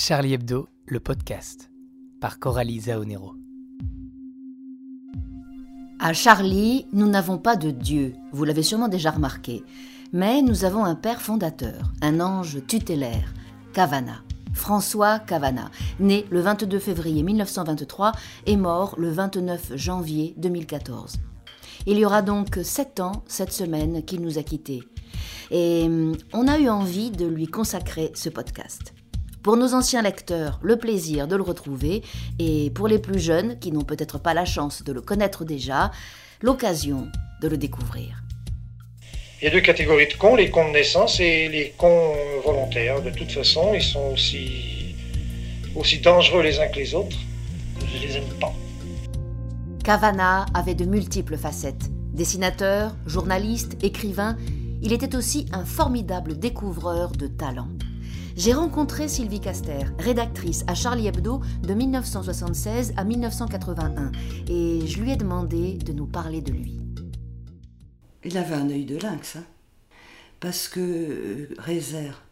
Charlie Hebdo, le podcast, par Coralie Zaonero. À Charlie, nous n'avons pas de Dieu, vous l'avez sûrement déjà remarqué, mais nous avons un père fondateur, un ange tutélaire, Cavana. François Cavana, né le 22 février 1923 et mort le 29 janvier 2014. Il y aura donc sept ans cette semaine qu'il nous a quittés. Et hum, on a eu envie de lui consacrer ce podcast. Pour nos anciens lecteurs, le plaisir de le retrouver, et pour les plus jeunes qui n'ont peut-être pas la chance de le connaître déjà, l'occasion de le découvrir. Il y a deux catégories de cons, les cons de naissance et les cons volontaires. De toute façon, ils sont aussi, aussi dangereux les uns que les autres. Je les aime pas. Cavana avait de multiples facettes. Dessinateur, journaliste, écrivain, il était aussi un formidable découvreur de talents. J'ai rencontré Sylvie Caster, rédactrice à Charlie Hebdo de 1976 à 1981, et je lui ai demandé de nous parler de lui. Il avait un œil de lynx, hein. parce que euh, Rézère,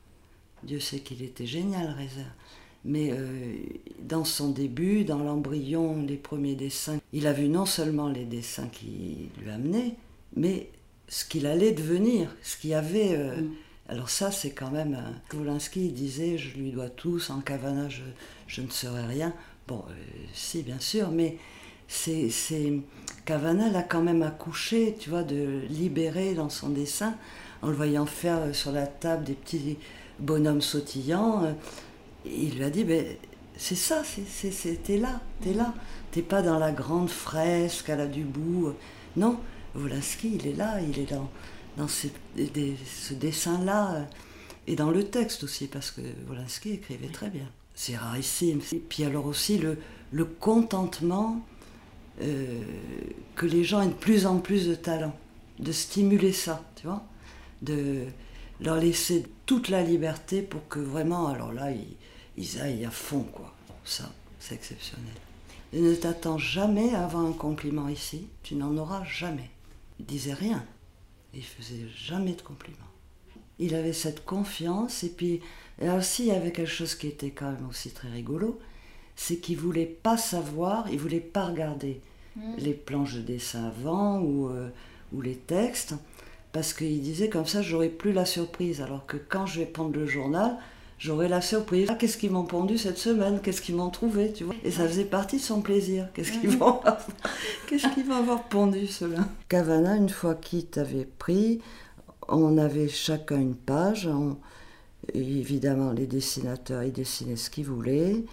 Dieu sait qu'il était génial, Rézère, mais euh, dans son début, dans l'embryon, les premiers dessins, il a vu non seulement les dessins qu'il lui amenait, mais ce qu'il allait devenir, ce qu'il y avait. Euh, mm. Alors ça, c'est quand même... Wolinski disait, je lui dois tout, sans Cavana, je, je ne serais rien. Bon, si, bien sûr, mais c'est, Cavana l'a quand même accouché, tu vois, de libérer dans son dessin, en le voyant faire euh, sur la table des petits bonhommes sautillants. Euh, il lui a dit, ben, c'est ça, t'es là, t'es là. T'es pas dans la grande fresque à la Dubout. Non, Wolinski, il est là, il est dans, dans ce dessin-là, euh, et dans le texte aussi, parce que Wolinski écrivait très bien. C'est rarissime. Et puis alors aussi le, contentement euh, que les gens aient de plus en plus de talent, de stimuler ça, tu vois, de leur laisser toute la liberté pour que vraiment, alors là, ils, aillent à fond, quoi. Ça, c'est exceptionnel. Ne t'attends jamais à avoir un compliment ici, tu n'en auras jamais. Il disait rien, il faisait jamais de compliments. Il avait cette confiance, et puis, et aussi, il y avait quelque chose qui était quand même aussi très rigolo, c'est qu'il voulait pas savoir, il voulait pas regarder mm. les planches de dessin avant ou, euh, ou les textes, parce qu'il disait comme ça, j'aurais plus la surprise. Alors que quand je vais prendre le journal, j'aurais la surprise. Ah, qu'est-ce qu'ils m'ont pondu cette semaine? Qu'est-ce qu'ils m'ont trouvé tu vois? Et ça faisait partie de son plaisir. Qu'est-ce qu'ils vont, qu'est-ce qu'ils vont avoir pondu cela Cavana, une fois qu'il t'avait pris, on avait chacun une page. évidemment, les dessinateurs, ils dessinaient ce qu'ils voulaient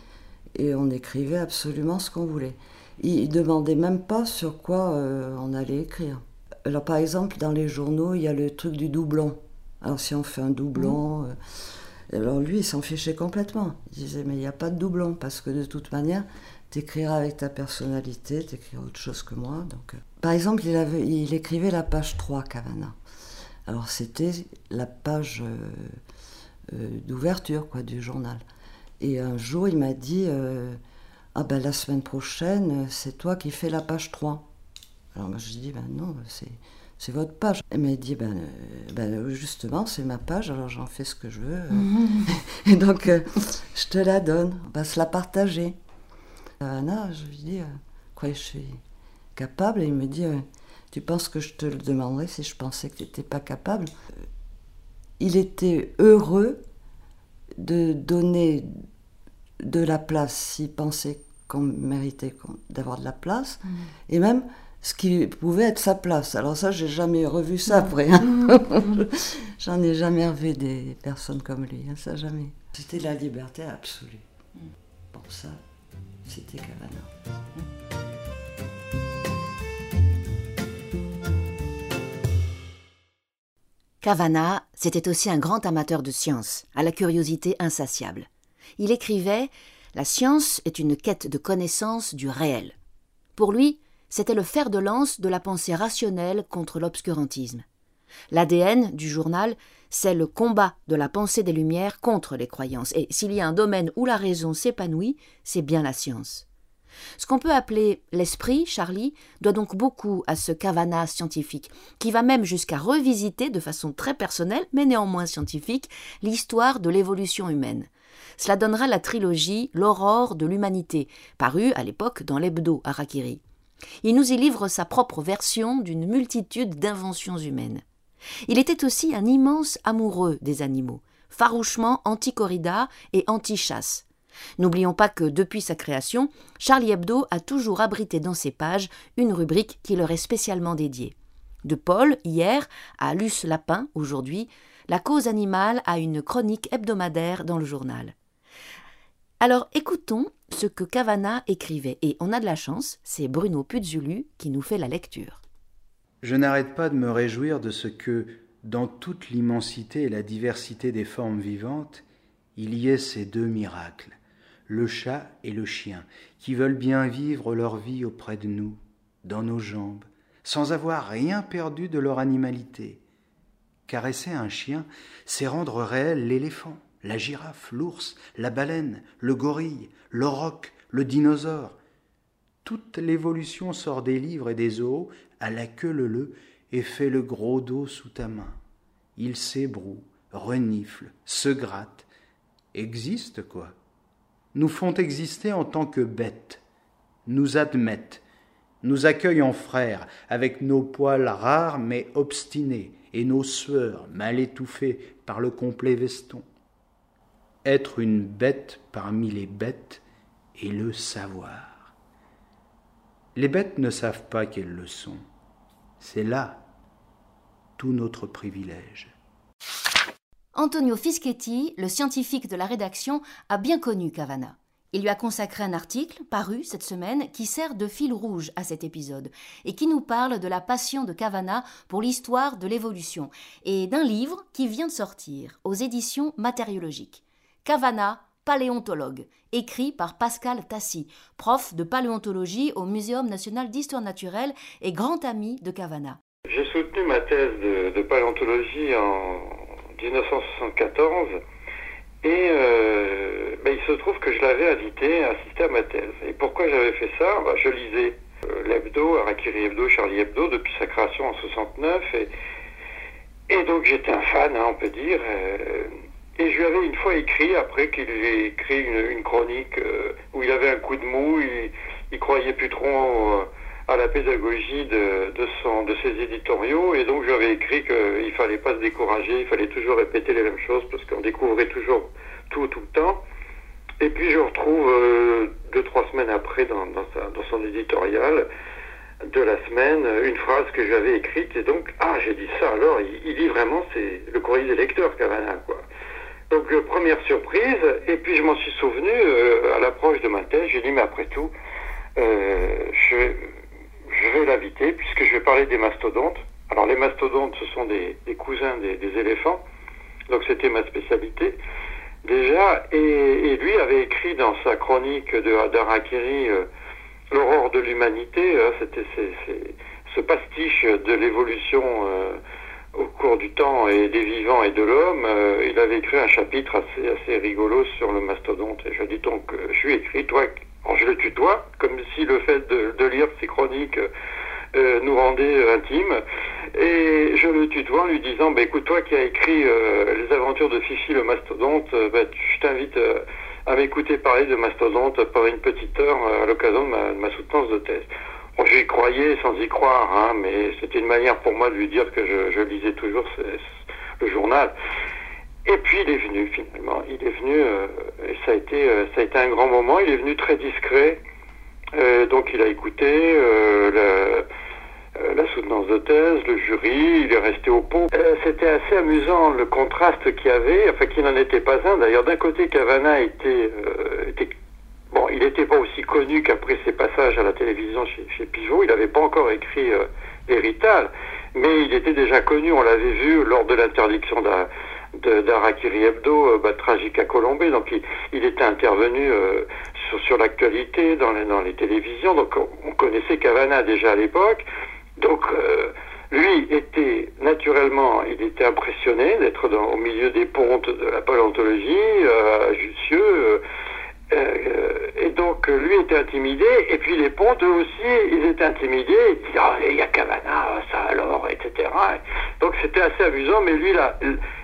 et on écrivait absolument ce qu'on voulait. Ils ne demandaient même pas sur quoi euh, on allait écrire. Alors par exemple, dans les journaux, il y a le truc du doublon. Alors si on fait un doublon, mmh. euh, alors lui, il s'en fichait complètement. Il disait, mais il n'y a pas de doublon, parce que de toute manière, tu écriras avec ta personnalité, tu écriras autre chose que moi. Donc, euh. Par exemple, il, avait, il écrivait la page 3, Cavana. Alors c'était la page d'ouverture quoi, du journal. Et un jour, il m'a dit euh, Ah ben la semaine prochaine, c'est toi qui fais la page 3. Alors moi, je dis Ben non, c'est. C'est votre page. Il m'a dit, ben, euh, ben justement, c'est ma page, alors j'en fais ce que je veux. Et donc, euh, je te la donne, on va se la partager. Anna, je lui dis, quoi, je suis capable? Et il me dit, tu penses que je te le demanderais si je pensais que tu n'étais pas capable? Il était heureux de donner de la place s'il pensait qu'on méritait d'avoir de la place, mm. et même ce qui pouvait être sa place. Alors ça, j'ai jamais revu ça mm. après. Hein. Mm. J'en ai jamais revu des personnes comme lui, hein, ça jamais. C'était la liberté absolue. Bon, ça, c'était Cavana. Cavana, c'était aussi un grand amateur de science, à la curiosité insatiable. Il écrivait La science est une quête de connaissance du réel. Pour lui, c'était le fer de lance de la pensée rationnelle contre l'obscurantisme. L'ADN du journal, c'est le combat de la pensée des Lumières contre les croyances, et s'il y a un domaine où la raison s'épanouit, c'est bien la science. Ce qu'on peut appeler l'esprit, Charlie, doit donc beaucoup à ce Cavana scientifique, qui va même jusqu'à revisiter de façon très personnelle, mais néanmoins scientifique, l'histoire de l'évolution humaine. Cela donnera la trilogie L'aurore de l'humanité, parue à l'époque dans l'hebdo Harakiri. Il nous y livre sa propre version d'une multitude d'inventions humaines. Il était aussi un immense amoureux des animaux, farouchement anti-corrida et anti-chasse. N'oublions pas que depuis sa création, Charlie Hebdo a toujours abrité dans ses pages une rubrique qui leur est spécialement dédiée. De Paul, hier, à Luce Lapin, aujourd'hui, la cause animale a une chronique hebdomadaire dans le journal. Alors écoutons ce que Cavana écrivait, et on a de la chance, c'est Bruno Puzulu qui nous fait la lecture. Je n'arrête pas de me réjouir de ce que, dans toute l'immensité et la diversité des formes vivantes, il y ait ces deux miracles, le chat et le chien, qui veulent bien vivre leur vie auprès de nous, dans nos jambes, sans avoir rien perdu de leur animalité. Caresser un chien, c'est rendre réel l'éléphant, la girafe, l'ours, la baleine, le gorille, le le dinosaure. Toute l'évolution sort des livres et des eaux, à la queue leu et fait le gros dos sous ta main. Il s'ébroue, renifle, se gratte, existe quoi? Nous font exister en tant que bêtes, nous admettent, nous accueillent en frères, avec nos poils rares mais obstinés, et nos sueurs mal étouffées par le complet veston. Être une bête parmi les bêtes et le savoir. Les bêtes ne savent pas qu'elles le sont. C'est là tout notre privilège. Antonio Fischetti, le scientifique de la rédaction, a bien connu Cavana. Il lui a consacré un article, paru cette semaine, qui sert de fil rouge à cet épisode, et qui nous parle de la passion de Cavana pour l'histoire de l'évolution, et d'un livre qui vient de sortir, aux éditions matériologiques. Cavana, paléontologue, écrit par Pascal Tassi, prof de paléontologie au Muséum national d'histoire naturelle et grand ami de Cavana. J'ai soutenu ma thèse de, paléontologie en 1974 et euh, ben, il se trouve que je l'avais invité à assister à ma thèse. Et pourquoi j'avais fait ça? Ben, Je lisais euh, l'hebdo, Arakiri Hebdo, Charlie Hebdo, depuis sa création en 69. Et, donc j'étais un fan, hein, on peut dire. Euh, et je lui avais une fois écrit, après qu'il ait écrit une, chronique où il avait un coup de mou, il, il croyait plus trop à la pédagogie de, son, de ses éditoriaux. Et donc j'avais écrit qu'il fallait pas se décourager, il fallait toujours répéter les mêmes choses parce qu'on découvrait toujours tout tout le temps. Et puis je retrouve euh, deux, trois semaines après dans, dans, sa, dans, son éditorial de la semaine une phrase que j'avais écrite. Et donc, ah, j'ai dit ça alors, il, il dit vraiment, c'est le courrier des lecteurs, Cavana, quoi. Donc, euh, première surprise. Et puis je m'en suis souvenu euh, à l'approche de ma thèse. J'ai dit, mais après tout, je je vais l'inviter puisque je vais parler des mastodontes. Alors les mastodontes, ce sont des, cousins des, éléphants, donc c'était ma spécialité déjà. Et, lui avait écrit dans sa chronique de d'Arakiri euh, L'aurore de l'humanité, hein, c'était ce pastiche de l'évolution euh, au cours du temps et des vivants et de l'homme. Euh, il avait écrit un chapitre assez, assez rigolo sur le mastodonte. Et je dis donc, je lui ai écrit, toi je le tutoie, comme si le fait de, lire ses chroniques euh, nous rendait euh, intimes. Et je le tutoie en lui disant, bah, écoute, toi qui as écrit euh, les aventures de Fifi le mastodonte, bah, je t'invite à m'écouter parler de mastodonte pendant une petite heure à l'occasion de ma, soutenance de thèse. J'y croyais sans y croire, hein, mais c'était une manière pour moi de lui dire que je, lisais toujours le journal. Et puis il est venu finalement. Il est venu euh, et ça a été euh, ça a été un grand moment. Il est venu très discret. Euh, donc il a écouté la, soutenance de thèse, le jury. Il est resté au pot. C'était assez amusant le contraste qu'il y avait, enfin qui n'en était pas un. D'ailleurs d'un côté Cavana était bon, il n'était pas aussi connu qu'après ses passages à la télévision chez, Pivot. Il n'avait pas encore écrit Hérital, mais il était déjà connu. On l'avait vu lors de l'interdiction d'Arakiri Hebdo, euh, bah, tragique à Colombie. Donc il, était intervenu euh, sur, l'actualité dans les, dans les télévisions. Donc on, connaissait Cavana déjà à l'époque. Donc euh, lui était naturellement, il était impressionné d'être au milieu des pontes de la paléontologie, à Jussieu. Et donc lui était intimidé, et puis les pontes eux aussi, ils étaient intimidés, ils disaient oh, il y a Cavana, ça alors, etc. Donc c'était assez amusant, mais lui là,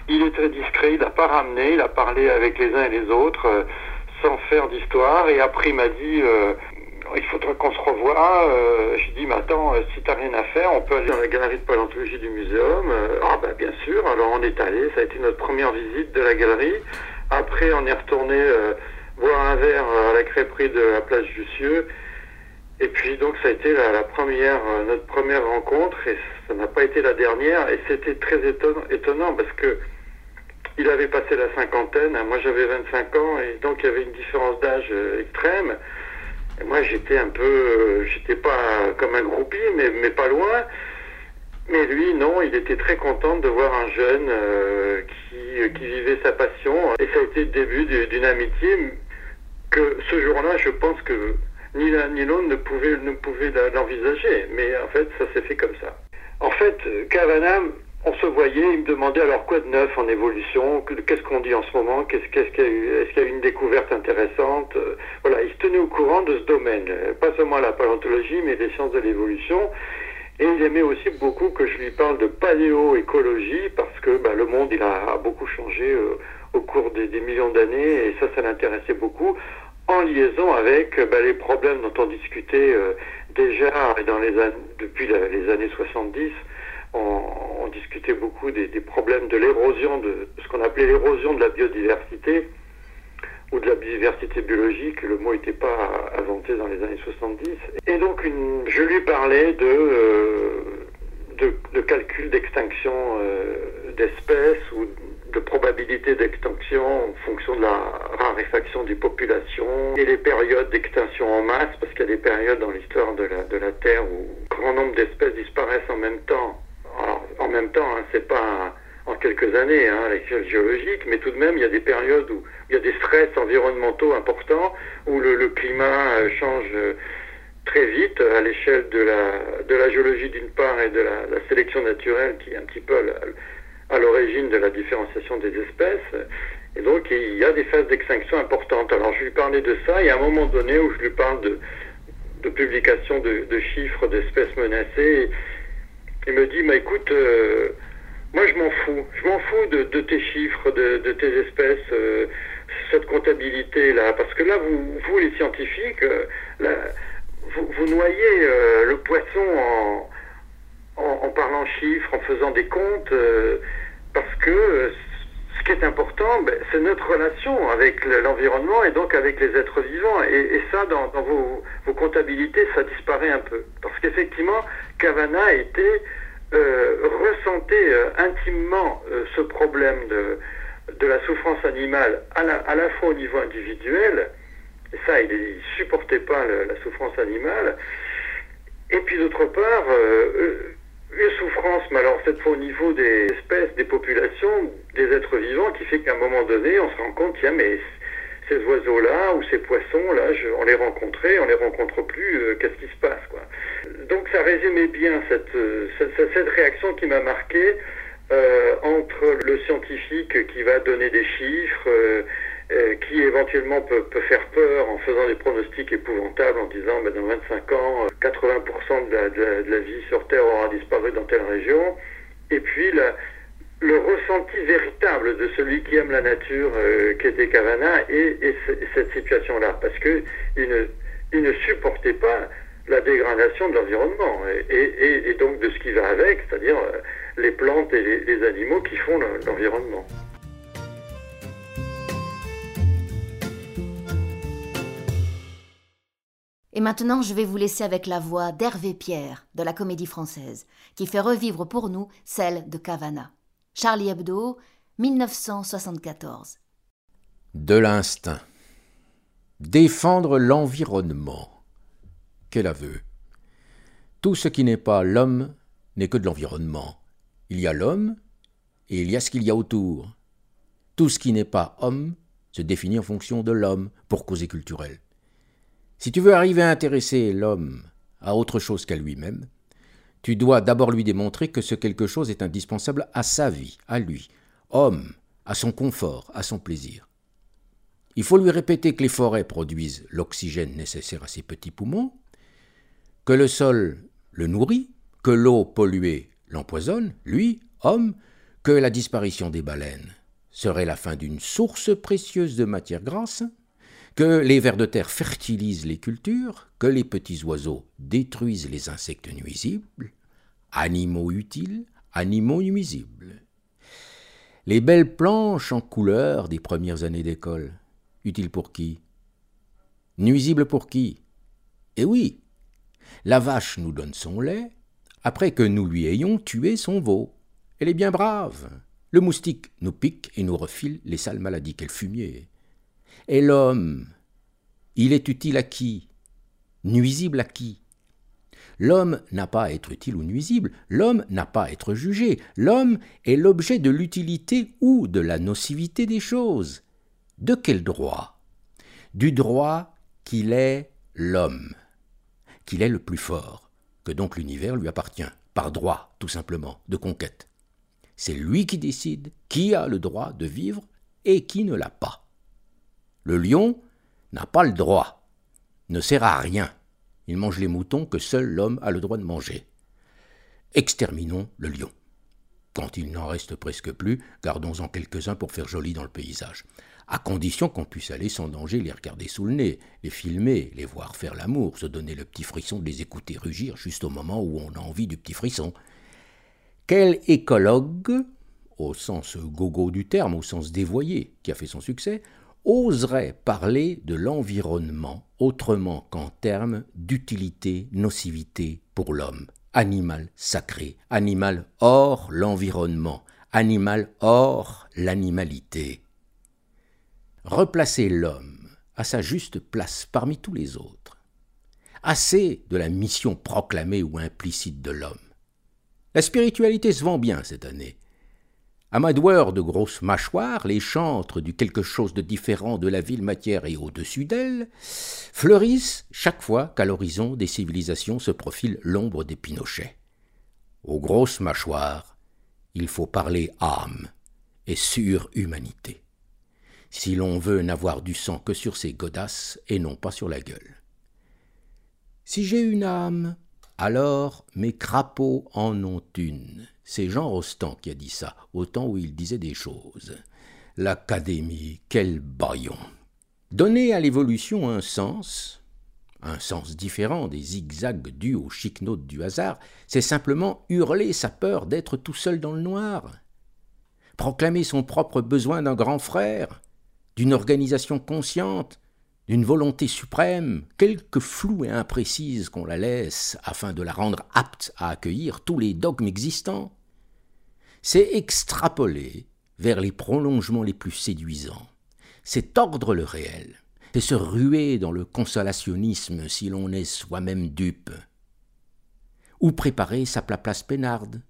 Il est très discret, il n'a pas ramené, il a parlé avec les uns et les autres euh, sans faire d'histoire. Et après, il m'a dit euh, il faudra qu'on se revoie. Euh, J'ai dit mais attends, euh, si t'as rien à faire, on peut aller dans la galerie de paléontologie du muséum. ah bah bien sûr. Alors on est allé. Ça a été notre première visite de la galerie. Après, on est retourné boire un verre à la crêperie de la place Jussieu. Et puis donc ça a été la, première, notre première rencontre et ça n'a pas été la dernière. Et c'était très étonnant, étonnant parce que il avait passé la cinquantaine, moi j'avais 25 ans, et donc il y avait une différence d'âge euh, extrême. Moi j'étais un peu, euh, j'étais pas comme un groupie, mais, pas loin. Mais lui, non, il était très content de voir un jeune euh, qui, qui, vivait sa passion. Et ça a été le début d'une amitié que ce jour-là, je pense que ni l'un ni l'autre ne pouvait, ne pouvait l'envisager. Mais en fait, ça s'est fait comme ça. En fait, Cavana on se voyait, il me demandait alors quoi de neuf en évolution, qu'est-ce qu'on dit en ce moment, est-ce qu'il y a eu une découverte intéressante, euh, voilà, il se tenait au courant de ce domaine, pas seulement la paléontologie, mais les sciences de l'évolution. Et il aimait aussi beaucoup que je lui parle de paléoécologie parce que bah, le monde il a, beaucoup changé euh, au cours des, millions d'années et ça, ça l'intéressait beaucoup en liaison avec bah, les problèmes dont on discutait déjà dans les depuis les années 70 on, discutait beaucoup des, problèmes de l'érosion, de ce qu'on appelait l'érosion de la biodiversité ou de la biodiversité biologique, le mot n'était pas inventé dans les années 70. Et donc je lui parlais de, euh, de, calcul d'extinction euh, d'espèces ou de probabilité d'extinction en fonction de la raréfaction des populations et les périodes d'extinction en masse, parce qu'il y a des périodes dans l'histoire de la, de la Terre où un grand nombre d'espèces disparaissent en même temps. Alors, en même temps, hein, c'est pas en quelques années hein, à l'échelle géologique, mais tout de même, il y a des périodes où il y a des stress environnementaux importants, où le, climat euh, change euh, très vite à l'échelle de la, de la géologie d'une part et de la, sélection naturelle qui est un petit peu à l'origine de la différenciation des espèces. Et donc, il y a des phases d'extinction importantes. Alors, je lui parlais de ça, et à un moment donné où je lui parle de, de publication de, de chiffres d'espèces menacées, il me dit, écoute, euh, moi je m'en fous, je m'en fous de, tes chiffres, de, tes espèces, euh, cette comptabilité-là, parce que là, vous, vous les scientifiques, euh, vous, noyez le poisson en, en, parlant chiffres, en faisant des comptes, que ce qui est important, ben, c'est notre relation avec l'environnement et donc avec les êtres vivants. Et, ça, dans, vos, comptabilités, ça disparaît un peu. Parce qu'effectivement, Cavana était euh, ressentait euh, intimement euh, ce problème de, la souffrance animale à la fois au niveau individuel, et ça, il ne supportait pas la souffrance animale, et puis d'autre part, souffrance, mais alors cette fois au niveau des espèces, des populations, des êtres vivants, qui fait qu'à un moment donné, on se rend compte, tiens, mais ces oiseaux-là ou ces poissons-là, on les rencontrait, on les rencontre plus, euh, qu'est-ce qui se passe quoi. Donc ça résumait bien cette, euh, cette, réaction qui m'a marqué euh, entre le scientifique qui va donner des chiffres, qui éventuellement peut, faire peur en faisant des pronostics épouvantables en disant ben, dans 25 ans, 80% de la, de la vie sur Terre aura disparu dans telle région, et puis le ressenti véritable de celui qui aime la nature, euh, qui était Cavana, et, cette situation-là, parce que il ne, il ne, supportait pas la dégradation de l'environnement, et, donc de ce qui va avec, c'est-à-dire euh, les plantes et les, animaux qui font l'environnement. Et maintenant, je vais vous laisser avec la voix d'Hervé Pierre de la Comédie Française, qui fait revivre pour nous celle de Cavana. Charlie Hebdo, 1974. De l'instinct. Défendre l'environnement. Quel aveu. Tout ce qui n'est pas l'homme n'est que de l'environnement. Il y a l'homme et il y a ce qu'il y a autour. Tout ce qui n'est pas homme se définit en fonction de l'homme pour causer culturelle. Si tu veux arriver à intéresser l'homme à autre chose qu'à lui-même, tu dois d'abord lui démontrer que ce quelque chose est indispensable à sa vie, à lui, homme, à son confort, à son plaisir. Il faut lui répéter que les forêts produisent l'oxygène nécessaire à ses petits poumons, que le sol le nourrit, que l'eau polluée l'empoisonne, lui, homme, que la disparition des baleines serait la fin d'une source précieuse de matière grasse, que les vers de terre fertilisent les cultures, que les petits oiseaux détruisent les insectes nuisibles, animaux utiles, animaux nuisibles. Les belles planches en couleur des premières années d'école, utiles pour qui? Nuisibles pour qui? Eh oui, la vache nous donne son lait, après que nous lui ayons tué son veau. Elle est bien brave. Le moustique nous pique et nous refile les sales maladies qu'elle fumier. Et l'homme, il est utile à qui? Nuisible à qui? L'homme n'a pas à être utile ou nuisible, l'homme n'a pas à être jugé, l'homme est l'objet de l'utilité ou de la nocivité des choses. De quel droit? Du droit qu'il est l'homme, qu'il est le plus fort, que donc l'univers lui appartient, par droit, tout simplement, de conquête. C'est lui qui décide qui a le droit de vivre et qui ne l'a pas. Le lion n'a pas le droit, ne sert à rien, il mange les moutons que seul l'homme a le droit de manger. Exterminons le lion. Quand il n'en reste presque plus, gardons-en quelques-uns pour faire joli dans le paysage, à condition qu'on puisse aller sans danger les regarder sous le nez, les filmer, les voir faire l'amour, se donner le petit frisson les écouter rugir juste au moment où on a envie du petit frisson. Quel écologue, au sens gogo du terme, au sens dévoyé, qui a fait son succès, oserait parler de l'environnement autrement qu'en termes d'utilité, nocivité pour l'homme. Animal sacré, animal hors l'environnement, animal hors l'animalité. Replacer l'homme à sa juste place parmi tous les autres. Assez de la mission proclamée ou implicite de l'homme. La spiritualité se vend bien cette année. Amadoueurs de grosses mâchoires, les chantres du quelque chose de différent de la ville matière et au-dessus d'elle, fleurissent chaque fois qu'à l'horizon des civilisations se profile l'ombre des pinochets. Aux grosses mâchoires, il faut parler âme et surhumanité. Si l'on veut n'avoir du sang que sur ses godasses et non pas sur la gueule. Si j'ai une âme, alors mes crapauds en ont une. C'est Jean Rostand qui a dit ça, au temps où il disait des choses. L'Académie, quel baillon Donner à l'évolution un sens, un sens différent des zigzags dus aux chic-notes du hasard, c'est simplement hurler sa peur d'être tout seul dans le noir. Proclamer son propre besoin d'un grand frère, d'une organisation consciente, d'une volonté suprême, quelque floue et imprécise qu'on la laisse afin de la rendre apte à accueillir tous les dogmes existants c'est extrapoler vers les prolongements les plus séduisants. C'est tordre le réel. C'est se ruer dans le consolationnisme si l'on est soi-même dupe. Ou préparer sa place peinarde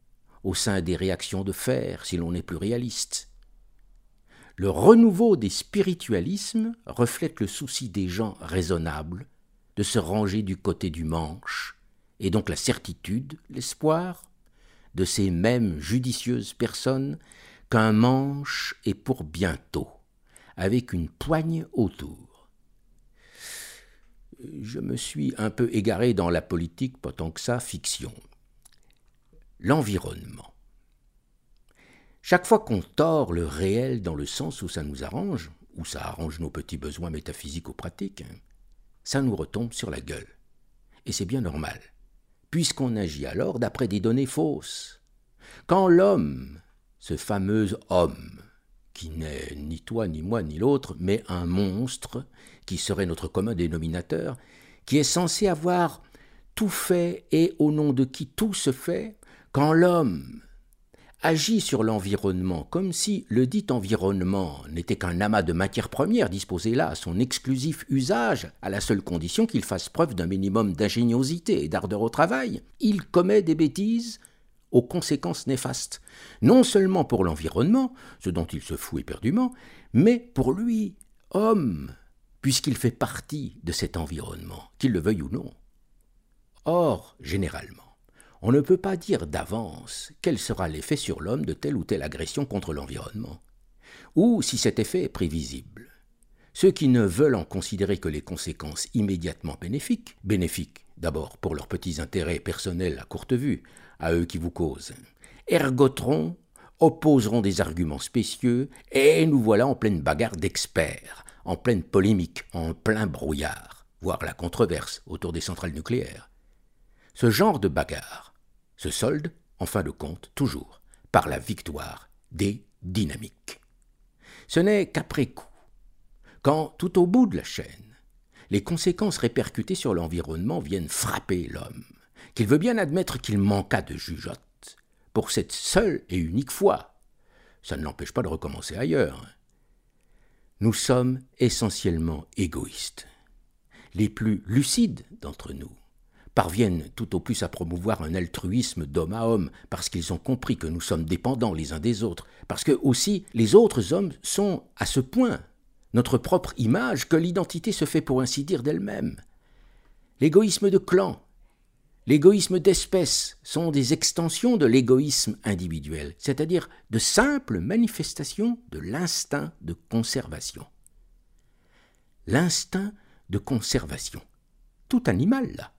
au sein des réactions de fer si l'on est plus réaliste? Le renouveau des spiritualismes reflète le souci des gens raisonnables de se ranger du côté du manche, et donc la certitude, l'espoir, de ces mêmes judicieuses personnes qu'un manche est pour bientôt, avec une poigne autour. Je me suis un peu égaré dans la politique, pas tant que ça, fiction. L'environnement. Chaque fois qu'on tord le réel dans le sens où ça nous arrange, où ça arrange nos petits besoins métaphysiques ou pratiques, ça nous retombe sur la gueule. Et c'est bien normal puisqu'on agit alors d'après des données fausses. Quand l'homme, ce fameux homme, qui n'est ni toi, ni moi, ni l'autre, mais un monstre, qui serait notre commun dénominateur, qui est censé avoir tout fait et au nom de qui tout se fait, quand l'homme agit sur l'environnement comme si le dit environnement n'était qu'un amas de matières premières disposées là à son exclusif usage, à la seule condition qu'il fasse preuve d'un minimum d'ingéniosité et d'ardeur au travail, il commet des bêtises aux conséquences néfastes, non seulement pour l'environnement, ce dont il se fout éperdument, mais pour lui, homme, puisqu'il fait partie de cet environnement, qu'il le veuille ou non. Or, généralement, on ne peut pas dire d'avance quel sera l'effet sur l'homme de telle ou telle agression contre l'environnement, ou si cet effet est prévisible. Ceux qui ne veulent en considérer que les conséquences immédiatement bénéfiques, bénéfiques d'abord pour leurs petits intérêts personnels à courte vue, à eux qui vous causent, ergoteront opposeront des arguments spécieux, et nous voilà en pleine bagarre d'experts, en pleine polémique, en plein brouillard, voire la controverse autour des centrales nucléaires. Ce genre de bagarre se solde, en fin de compte, toujours par la victoire des dynamiques. Ce n'est qu'après coup, quand, tout au bout de la chaîne, les conséquences répercutées sur l'environnement viennent frapper l'homme, qu'il veut bien admettre qu'il manqua de jugeote, pour cette seule et unique fois. Ça ne l'empêche pas de recommencer ailleurs. Nous sommes essentiellement égoïstes. Les plus lucides d'entre nous parviennent tout au plus à promouvoir un altruisme d'homme à homme, parce qu'ils ont compris que nous sommes dépendants les uns des autres, parce que aussi les autres hommes sont à ce point notre propre image que l'identité se fait pour ainsi dire d'elle-même. L'égoïsme de clan, l'égoïsme d'espèce sont des extensions de l'égoïsme individuel, c'est-à-dire de simples manifestations de l'instinct de conservation. L'instinct de conservation. Tout animal, là.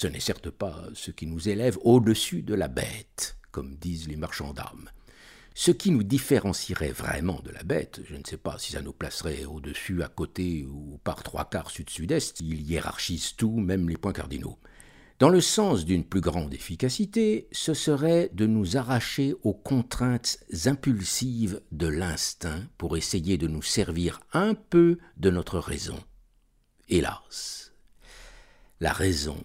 Ce n'est certes pas ce qui nous élève au-dessus de la bête, comme disent les marchands d'armes. Ce qui nous différencierait vraiment de la bête, je ne sais pas si ça nous placerait au-dessus, à côté ou par trois quarts sud-sud-est, il hiérarchise tout, même les points cardinaux. Dans le sens d'une plus grande efficacité, ce serait de nous arracher aux contraintes impulsives de l'instinct pour essayer de nous servir un peu de notre raison. Hélas, la raison,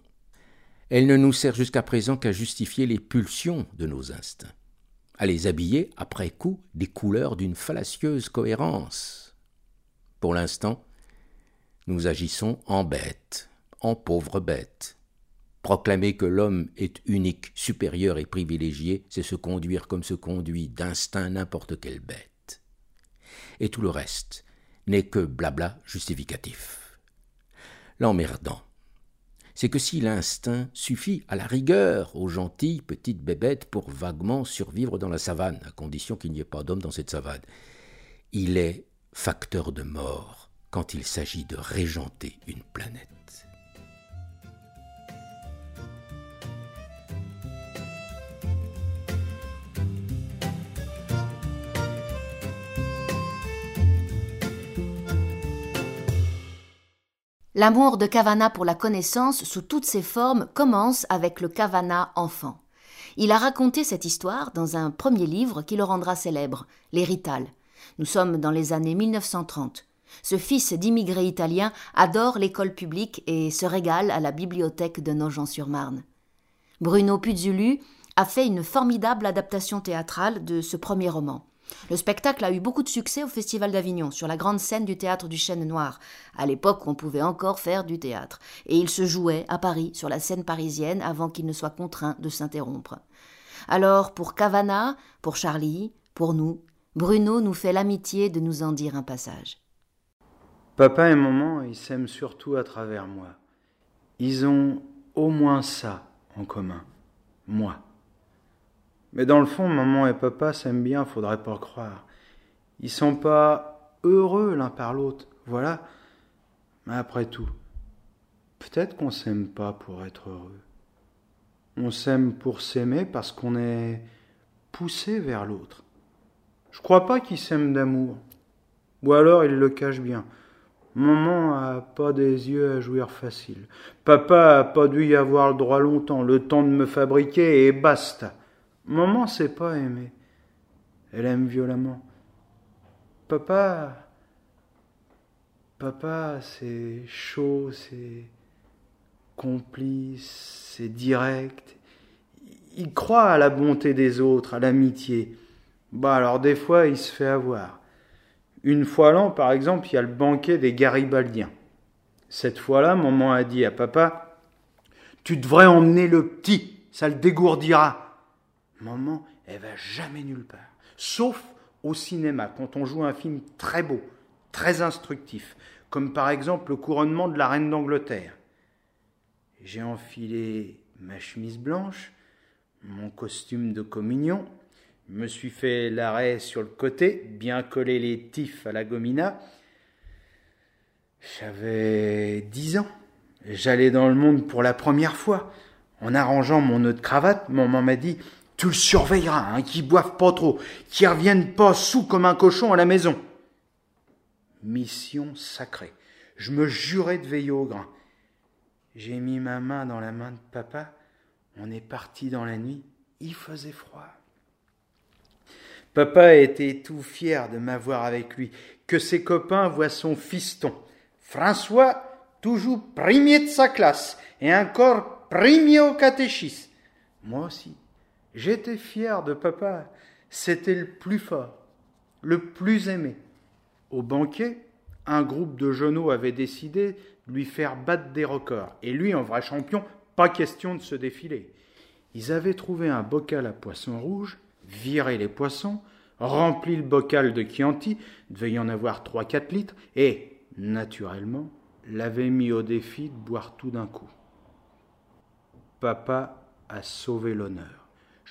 elle ne nous sert jusqu'à présent qu'à justifier les pulsions de nos instincts à les habiller après coup des couleurs d'une fallacieuse cohérence. Pour l'instant, nous agissons en bêtes, en pauvres bêtes. Proclamer que l'homme est unique, supérieur et privilégié, c'est se conduire comme se conduit d'instinct n'importe quelle bête. Et tout le reste n'est que blabla justificatif. L'emmerdant, c'est que si l'instinct suffit à la rigueur aux gentilles petites bébêtes pour vaguement survivre dans la savane, à condition qu'il n'y ait pas d'homme dans cette savane, il est facteur de mort quand il s'agit de régenter une planète. L'amour de Cavana pour la connaissance sous toutes ses formes commence avec le Cavana enfant. Il a raconté cette histoire dans un premier livre qui le rendra célèbre, L'Hérital. Nous sommes dans les années 1930. Ce fils d'immigrés italiens adore l'école publique et se régale à la bibliothèque de Nogent-sur-Marne. Bruno Puzulu a fait une formidable adaptation théâtrale de ce premier roman. Le spectacle a eu beaucoup de succès au Festival d'Avignon, sur la grande scène du théâtre du Chêne Noir, à l'époque où on pouvait encore faire du théâtre, et il se jouait à Paris, sur la scène parisienne, avant qu'il ne soit contraint de s'interrompre. Alors, pour Cavana, pour Charlie, pour nous, Bruno nous fait l'amitié de nous en dire un passage. Papa et maman, ils s'aiment surtout à travers moi. Ils ont au moins ça en commun, moi. Mais dans le fond, maman et papa s'aiment bien, faudrait pas croire. Ils sont pas heureux l'un par l'autre, voilà. Mais après tout, peut-être qu'on s'aime pas pour être heureux. On s'aime pour s'aimer parce qu'on est poussé vers l'autre. Je crois pas qu'ils s'aiment d'amour. Ou alors ils le cachent bien. Maman a pas des yeux à jouir facile. Papa a pas dû y avoir le droit longtemps, le temps de me fabriquer et basta. Maman sait pas aimer. Elle aime violemment. Papa. Papa, c'est chaud, c'est complice, c'est direct. Il croit à la bonté des autres, à l'amitié. Bah alors des fois, il se fait avoir. Une fois l'an, par exemple, il y a le banquet des Garibaldiens. Cette fois-là, maman a dit à papa Tu devrais emmener le petit, ça le dégourdira. Maman, elle va jamais nulle part. Sauf au cinéma, quand on joue un film très beau, très instructif, comme par exemple le couronnement de la reine d'Angleterre. J'ai enfilé ma chemise blanche, mon costume de communion, me suis fait l'arrêt sur le côté, bien collé les tifs à la gomina. J'avais dix ans. J'allais dans le monde pour la première fois. En arrangeant mon nœud de cravate, maman m'a dit Tu le surveilleras, hein, qu'il boive pas trop, qu'il revienne pas sous comme un cochon à la maison. Mission sacrée. Je me jurais de veiller au grain. J'ai mis ma main dans la main de papa. On est parti dans la nuit. Il faisait froid. Papa était tout fier de m'avoir avec lui, que ses copains voient son fiston. François, toujours premier de sa classe, et encore premier au catéchisme. Moi aussi, j'étais fier de papa. C'était le plus fort, le plus aimé. Au banquet, un groupe de genoux avait décidé de lui faire battre des records. Et lui, en vrai champion, pas question de se défiler. Ils avaient trouvé un bocal à poisson rouge, viré les poissons, rempli le bocal de Chianti, devait y en avoir trois quatre litres, et, naturellement, l'avait mis au défi de boire tout d'un coup. Papa a sauvé l'honneur.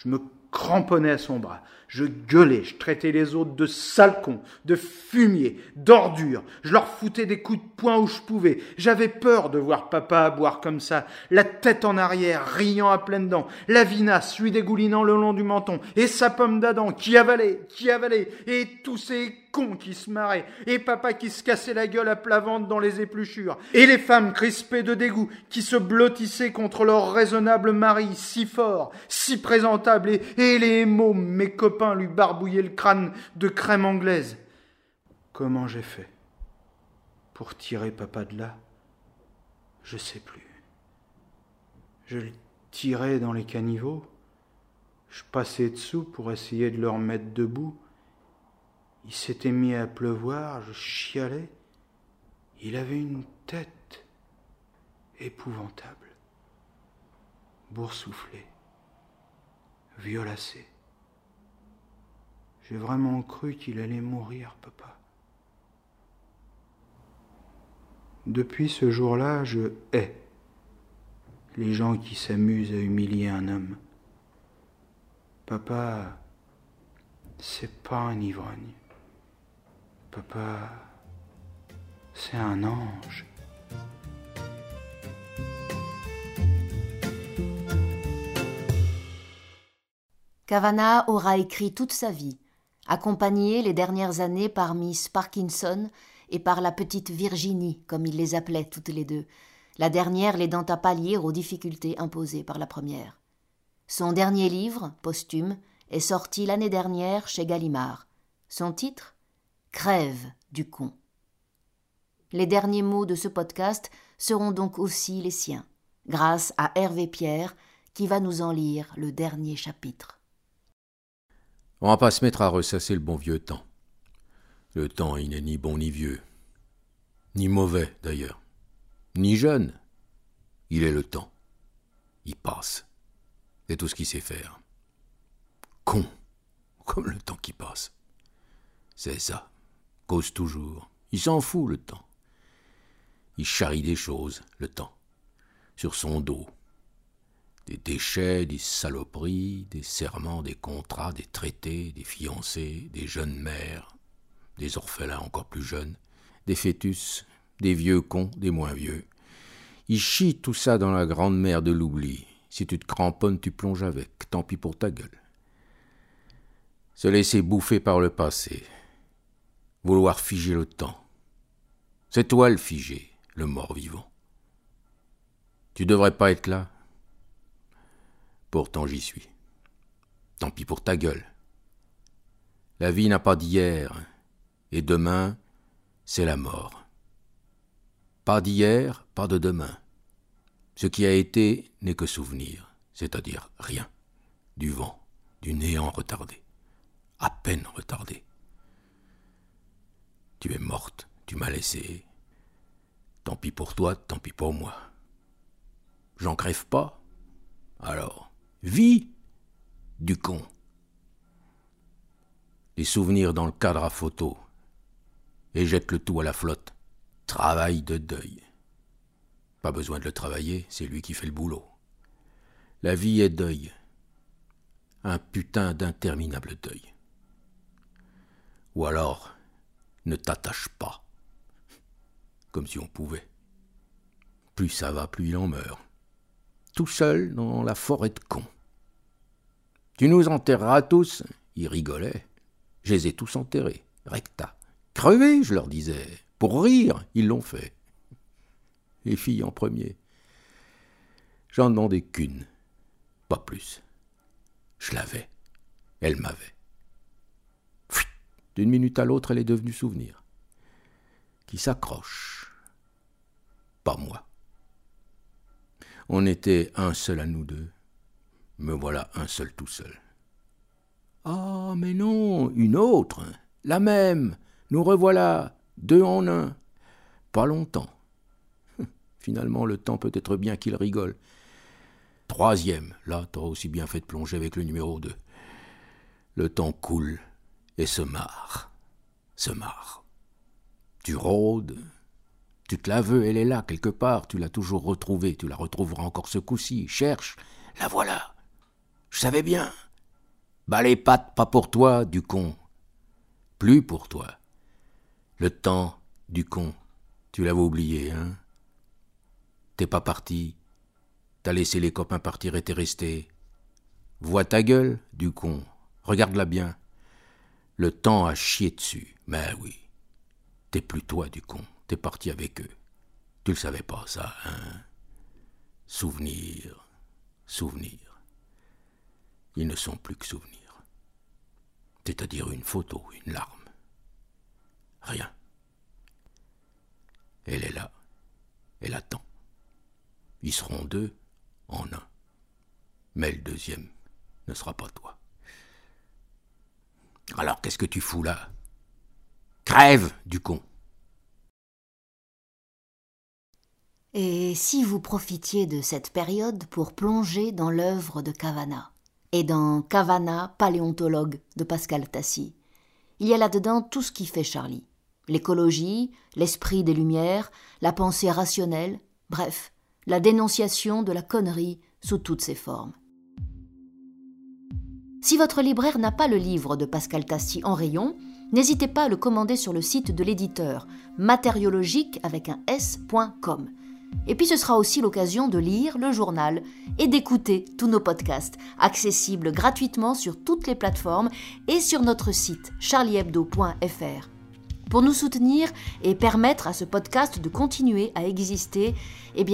Je me cramponnais à son bras. Je gueulais, je traitais les autres de salcons, de fumiers, d'ordures. Je leur foutais des coups de poing où je pouvais. J'avais peur de voir papa boire comme ça, la tête en arrière, riant à pleines dents, la vinasse lui dégoulinant le long du menton, et sa pomme d'Adam qui avalait, qui avalait, et tous ces cons qui se marraient, et papa qui se cassait la gueule à plat ventre dans les épluchures, et les femmes crispées de dégoût qui se blottissaient contre leur raisonnable mari si fort, si présentable, et, les mômes, mes copains, lui barbouillaient le crâne de crème anglaise. Comment j'ai fait pour tirer papa de là? Je sais plus. Je le tirais dans les caniveaux. Je passais dessous pour essayer de le remettre debout. Il s'était mis à pleuvoir, je chialais. Il avait une tête épouvantable, boursouflée, violacée. J'ai vraiment cru qu'il allait mourir, papa. Depuis ce jour-là, je hais les gens qui s'amusent à humilier un homme. Papa, c'est pas un ivrogne. Papa, c'est un ange. Cavana aura écrit toute sa vie, accompagné les dernières années par Miss Parkinson et par la petite Virginie, comme il les appelait toutes les deux, la dernière l'aidant à pallier aux difficultés imposées par la première. Son dernier livre, posthume, est sorti l'année dernière chez Gallimard. Son titre Crève du con. Les derniers mots de ce podcast seront donc aussi les siens, grâce à Hervé Pierre, qui va nous en lire le dernier chapitre. On va pas se mettre à ressasser le bon vieux temps. Le temps, il n'est ni bon ni vieux, ni mauvais d'ailleurs, ni jeune. Il est le temps. Il passe. C'est tout ce qu'il sait faire. Con, comme le temps qui passe. C'est ça cause toujours. Il s'en fout, le temps. Il charrie des choses, le temps, sur son dos. Des déchets, des saloperies, des serments, des contrats, des traités, des fiancés, des jeunes mères, des orphelins encore plus jeunes, des fœtus, des vieux cons, des moins vieux. Il chie tout ça dans la grande mer de l'oubli. Si tu te cramponnes, tu plonges avec. Tant pis pour ta gueule. Se laisser bouffer par le passé, vouloir figer le temps. C'est toi le figé, le mort-vivant. Tu devrais pas être là. Pourtant j'y suis. Tant pis pour ta gueule. La vie n'a pas d'hier, et demain, c'est la mort. Pas d'hier, pas de demain. Ce qui a été n'est que souvenir, c'est-à-dire rien, du vent, du néant retardé, à peine retardé. Tu es morte, tu m'as laissé. Tant pis pour toi, tant pis pour moi. J'en crève pas Alors, vis du con. Les souvenirs dans le cadre à photo. Et jette le tout à la flotte. Travail de deuil. Pas besoin de le travailler, c'est lui qui fait le boulot. La vie est deuil. Un putain d'interminable deuil. Ou alors, ne t'attache pas. Comme si on pouvait. Plus ça va, plus il en meurt. Tout seul dans la forêt de cons. Tu nous enterreras tous. Ils rigolaient. Je les ai tous enterrés, recta. Crevés, je leur disais. Pour rire, ils l'ont fait. Les filles en premier. J'en demandais qu'une, pas plus. Je l'avais. Elle m'avait. D'une minute à l'autre, elle est devenue souvenir. Qui s'accroche. Pas moi. On était un seul à nous deux. Me voilà un seul tout seul. Ah, mais non, une autre, la même. Nous revoilà, deux en un. Pas longtemps. Finalement, le temps peut être bien qu'il rigole. Troisième, là, t'auras aussi bien fait de plonger avec le numéro deux. Le temps coule et se marre, se marre. Tu rôdes, tu te la veux, elle est là quelque part, tu l'as toujours retrouvée, tu la retrouveras encore ce coup-ci. Cherche, la voilà. Je savais bien. Bah les pattes, pas pour toi, du con. Plus pour toi. Le temps, du con. Tu l'avais oublié, hein T'es pas parti. T'as laissé les copains partir et t'es resté. Vois ta gueule, du con. Regarde-la bien. Le temps a chié dessus. Mais oui. T'es plus toi, du con. T'es parti avec eux. Tu le savais pas, ça, hein Souvenir, souvenir. Ils ne sont plus que souvenirs. C'est-à-dire une photo, une larme. Rien. Elle est là. Elle attend. Ils seront deux en un. Mais le deuxième ne sera pas toi. Alors qu'est-ce que tu fous là? Crève, du con Et si vous profitiez de cette période pour plonger dans l'œuvre de Cavana? Et dans Cavana, paléontologue de Pascal Tassi, il y a là-dedans tout ce qui fait Charlie l'écologie, l'esprit des Lumières, la pensée rationnelle, bref, la dénonciation de la connerie sous toutes ses formes. Si votre libraire n'a pas le livre de Pascal Tassi en rayon, n'hésitez pas à le commander sur le site de l'éditeur matériologique avec un s.com. Et puis ce sera aussi l'occasion de lire le journal et d'écouter tous nos podcasts, accessibles gratuitement sur toutes les plateformes et sur notre site charliehebdo.fr. Pour nous soutenir et permettre à ce podcast de continuer à exister, eh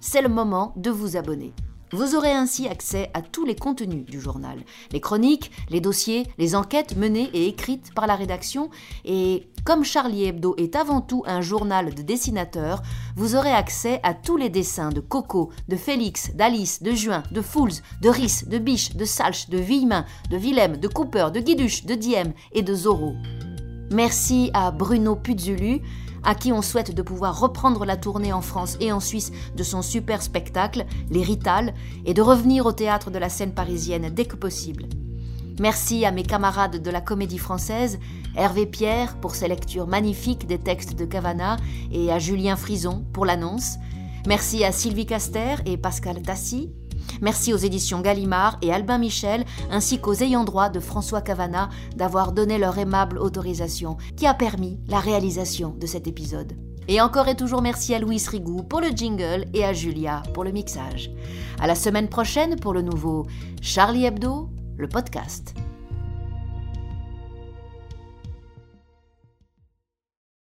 c'est le moment de vous abonner. Vous aurez ainsi accès à tous les contenus du journal, les chroniques, les dossiers, les enquêtes menées et écrites par la rédaction, et comme Charlie Hebdo est avant tout un journal de dessinateurs, vous aurez accès à tous les dessins de Coco, de Félix, d'Alice, de Juin, de Fools, de Rhys, de Biche, de Salch, de Villemain, de Willem, de Cooper, de Guiduche, de Diem et de Zorro. Merci à Bruno Puzulu, à qui on souhaite de pouvoir reprendre la tournée en France et en Suisse de son super spectacle, Les Ritales, et de revenir au théâtre de la scène parisienne dès que possible. Merci à mes camarades de la comédie française, Hervé Pierre pour ses lectures magnifiques des textes de Cavana et à Julien Frison pour l'annonce. Merci à Sylvie Caster et Pascal Tassi Merci aux éditions Gallimard et Albin Michel, ainsi qu'aux ayants droit de François Cavana d'avoir donné leur aimable autorisation, qui a permis la réalisation de cet épisode. Et encore et toujours merci à Louis Rigou pour le jingle et à Julia pour le mixage. À la semaine prochaine pour le nouveau Charlie Hebdo, le podcast.